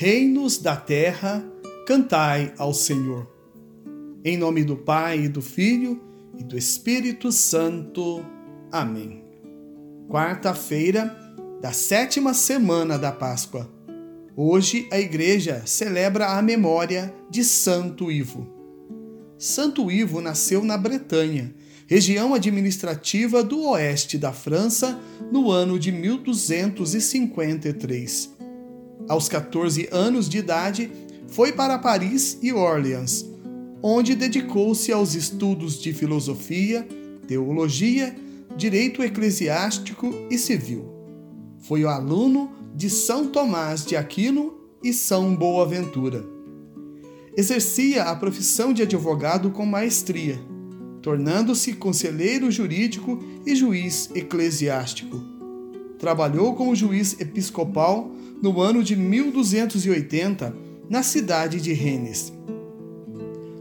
Reinos da terra, cantai ao Senhor. Em nome do Pai, e do Filho e do Espírito Santo. Amém. Quarta-feira da sétima semana da Páscoa. Hoje a igreja celebra a memória de Santo Ivo. Santo Ivo nasceu na Bretanha, região administrativa do oeste da França, no ano de 1253. Aos 14 anos de idade, foi para Paris e Orleans, onde dedicou-se aos estudos de filosofia, teologia, direito eclesiástico e civil. Foi o aluno de São Tomás de Aquino e São Boaventura. Exercia a profissão de advogado com maestria, tornando-se conselheiro jurídico e juiz eclesiástico. Trabalhou como juiz episcopal no ano de 1280 na cidade de Rennes.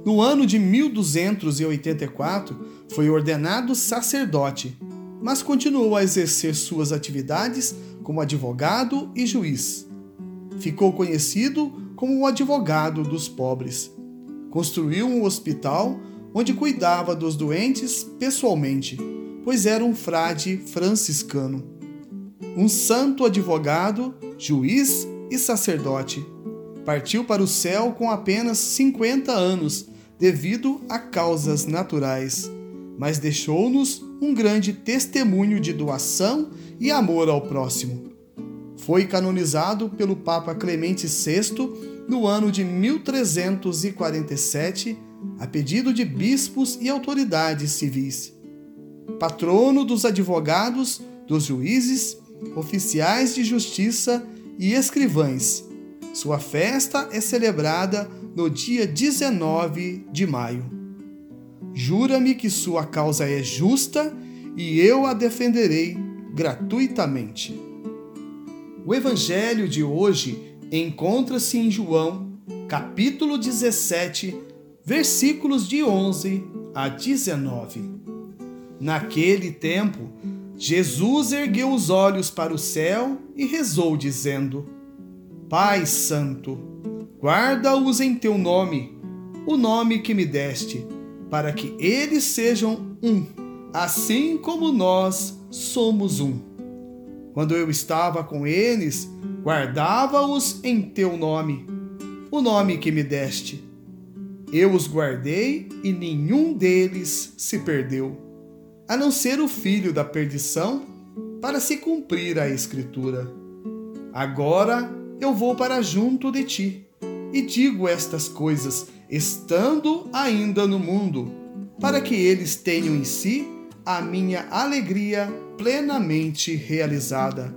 No ano de 1284, foi ordenado sacerdote, mas continuou a exercer suas atividades como advogado e juiz. Ficou conhecido como o advogado dos pobres. Construiu um hospital onde cuidava dos doentes pessoalmente, pois era um frade franciscano. Um santo advogado, juiz e sacerdote partiu para o céu com apenas 50 anos, devido a causas naturais, mas deixou-nos um grande testemunho de doação e amor ao próximo. Foi canonizado pelo Papa Clemente VI no ano de 1347, a pedido de bispos e autoridades civis. Patrono dos advogados, dos juízes, oficiais de justiça e escrivães sua festa é celebrada no dia 19 de maio. Jura-me que sua causa é justa e eu a defenderei gratuitamente. O evangelho de hoje encontra-se em João, capítulo 17, versículos de 11 a 19. Naquele tempo, Jesus ergueu os olhos para o céu e rezou, dizendo: Pai Santo, guarda-os em teu nome, o nome que me deste, para que eles sejam um, assim como nós somos um. Quando eu estava com eles, guardava-os em teu nome, o nome que me deste. Eu os guardei e nenhum deles se perdeu, a não ser o filho da perdição, para se cumprir a Escritura. Agora eu vou para junto de ti. E digo estas coisas, estando ainda no mundo, para que eles tenham em si a minha alegria plenamente realizada.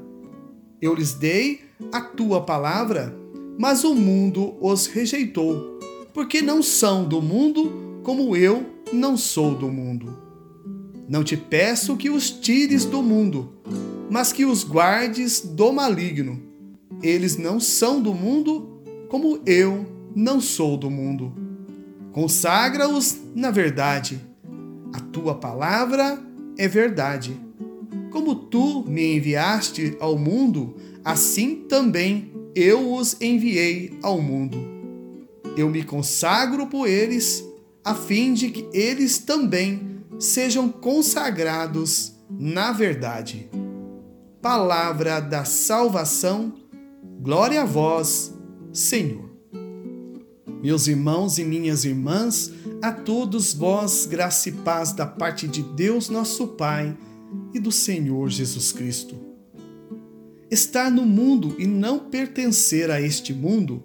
Eu lhes dei a tua palavra, mas o mundo os rejeitou, porque não são do mundo, como eu não sou do mundo. Não te peço que os tires do mundo, mas que os guardes do maligno eles não são do mundo, como eu não sou do mundo. Consagra-os na verdade. A tua palavra é verdade. Como tu me enviaste ao mundo, assim também eu os enviei ao mundo. Eu me consagro por eles, a fim de que eles também sejam consagrados na verdade. Palavra da salvação Glória a vós, Senhor. Meus irmãos e minhas irmãs, a todos vós, graça e paz da parte de Deus, nosso Pai, e do Senhor Jesus Cristo. Estar no mundo e não pertencer a este mundo,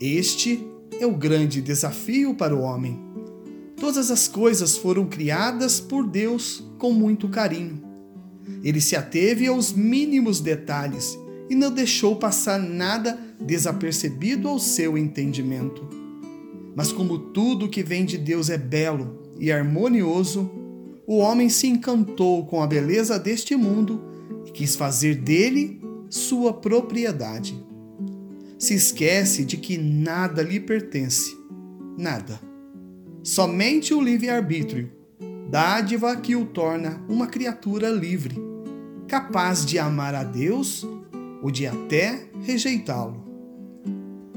este é o grande desafio para o homem. Todas as coisas foram criadas por Deus com muito carinho. Ele se ateve aos mínimos detalhes e não deixou passar nada desapercebido ao seu entendimento. Mas como tudo que vem de Deus é belo e harmonioso, o homem se encantou com a beleza deste mundo e quis fazer dele sua propriedade. Se esquece de que nada lhe pertence, nada. Somente o livre-arbítrio, dádiva que o torna uma criatura livre, capaz de amar a Deus ou de até rejeitá-lo.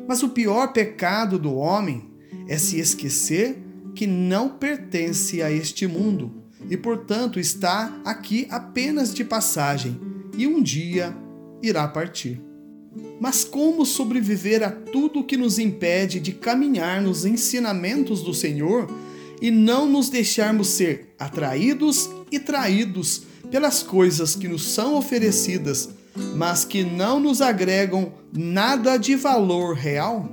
Mas o pior pecado do homem é se esquecer que não pertence a este mundo e, portanto, está aqui apenas de passagem e um dia irá partir. Mas como sobreviver a tudo que nos impede de caminhar nos ensinamentos do Senhor e não nos deixarmos ser atraídos e traídos pelas coisas que nos são oferecidas, mas que não nos agregam nada de valor real?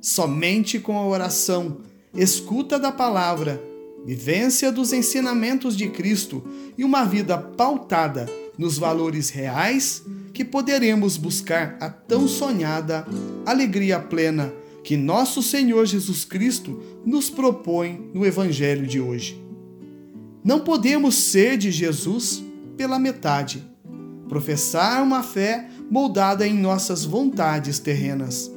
Somente com a oração, escuta da palavra, vivência dos ensinamentos de Cristo e uma vida pautada nos valores reais que poderemos buscar a tão sonhada alegria plena que nosso Senhor Jesus Cristo nos propõe no Evangelho de hoje. Não podemos ser de Jesus pela metade, professar uma fé moldada em nossas vontades terrenas.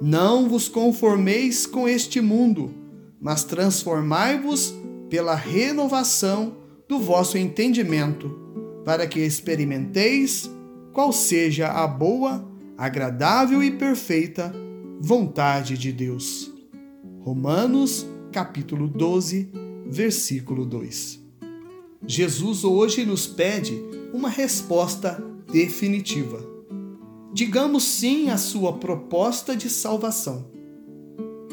Não vos conformeis com este mundo, mas transformai-vos pela renovação do vosso entendimento, para que experimenteis qual seja a boa, agradável e perfeita vontade de Deus. Romanos, capítulo 12, versículo 2. Jesus hoje nos pede uma resposta definitiva. Digamos sim à sua proposta de salvação.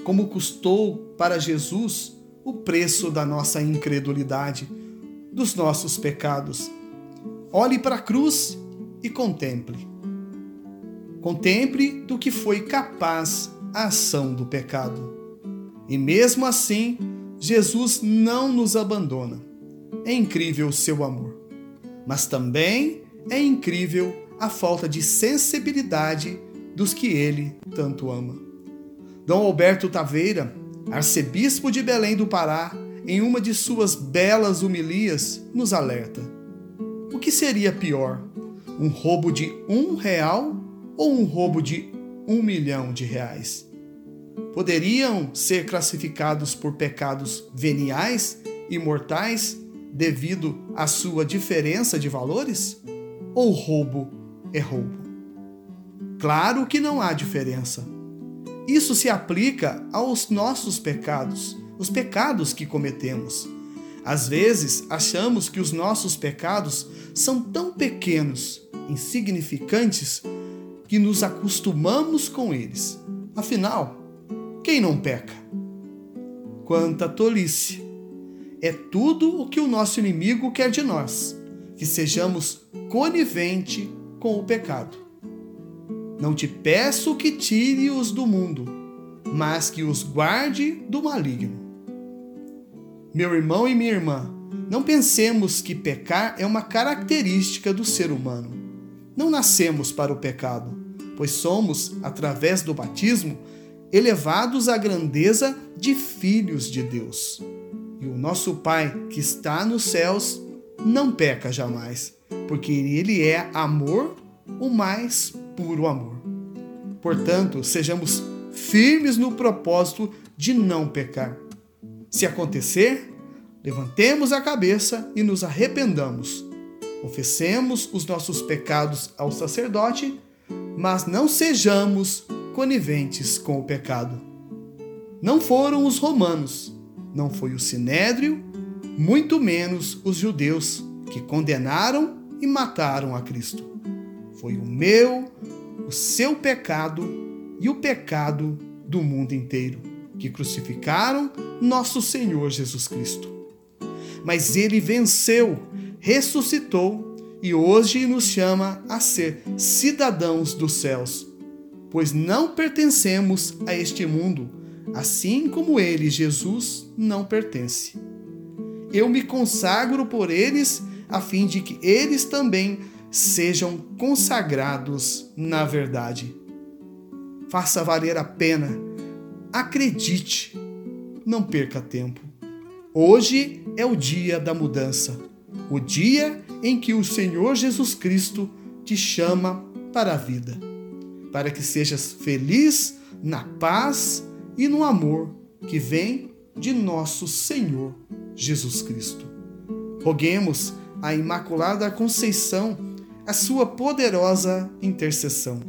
Como custou para Jesus o preço da nossa incredulidade, dos nossos pecados. Olhe para a cruz e contemple. Contemple do que foi capaz a ação do pecado. E mesmo assim, Jesus não nos abandona. É incrível o seu amor. Mas também é incrível a falta de sensibilidade dos que ele tanto ama. Dom Alberto Taveira, arcebispo de Belém do Pará, em uma de suas belas humilias, nos alerta: que seria pior, um roubo de um real ou um roubo de um milhão de reais? Poderiam ser classificados por pecados veniais e mortais devido à sua diferença de valores? Ou roubo é roubo? Claro que não há diferença. Isso se aplica aos nossos pecados, os pecados que cometemos. Às vezes, achamos que os nossos pecados são tão pequenos, insignificantes, que nos acostumamos com eles. Afinal, quem não peca? Quanta tolice! É tudo o que o nosso inimigo quer de nós, que sejamos conivente com o pecado. Não te peço que tire-os do mundo, mas que os guarde do maligno. Meu irmão e minha irmã, não pensemos que pecar é uma característica do ser humano. Não nascemos para o pecado pois somos, através do batismo, elevados à grandeza de filhos de Deus. E o nosso Pai, que está nos céus, não peca jamais, porque Ele é amor, o mais puro amor. Portanto, sejamos firmes no propósito de não pecar. Se acontecer, levantemos a cabeça e nos arrependamos. Confessemos os nossos pecados ao sacerdote mas não sejamos coniventes com o pecado. Não foram os romanos, não foi o sinédrio, muito menos os judeus que condenaram e mataram a Cristo. Foi o meu, o seu pecado e o pecado do mundo inteiro que crucificaram nosso Senhor Jesus Cristo. Mas ele venceu, ressuscitou e hoje nos chama a ser cidadãos dos céus, pois não pertencemos a este mundo, assim como ele, Jesus, não pertence. Eu me consagro por eles, a fim de que eles também sejam consagrados na verdade. Faça valer a pena, acredite, não perca tempo. Hoje é o dia da mudança, o dia em que o Senhor Jesus Cristo te chama para a vida, para que sejas feliz na paz e no amor que vem de nosso Senhor Jesus Cristo. Roguemos à Imaculada Conceição a sua poderosa intercessão.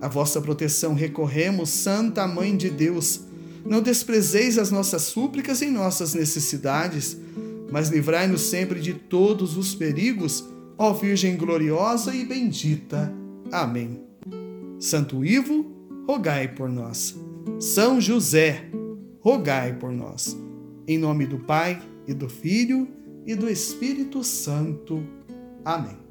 A vossa proteção recorremos, Santa Mãe de Deus. Não desprezeis as nossas súplicas em nossas necessidades, mas livrai-nos sempre de todos os perigos, ó Virgem gloriosa e bendita. Amém. Santo Ivo, rogai por nós. São José, rogai por nós. Em nome do Pai, e do Filho, e do Espírito Santo. Amém.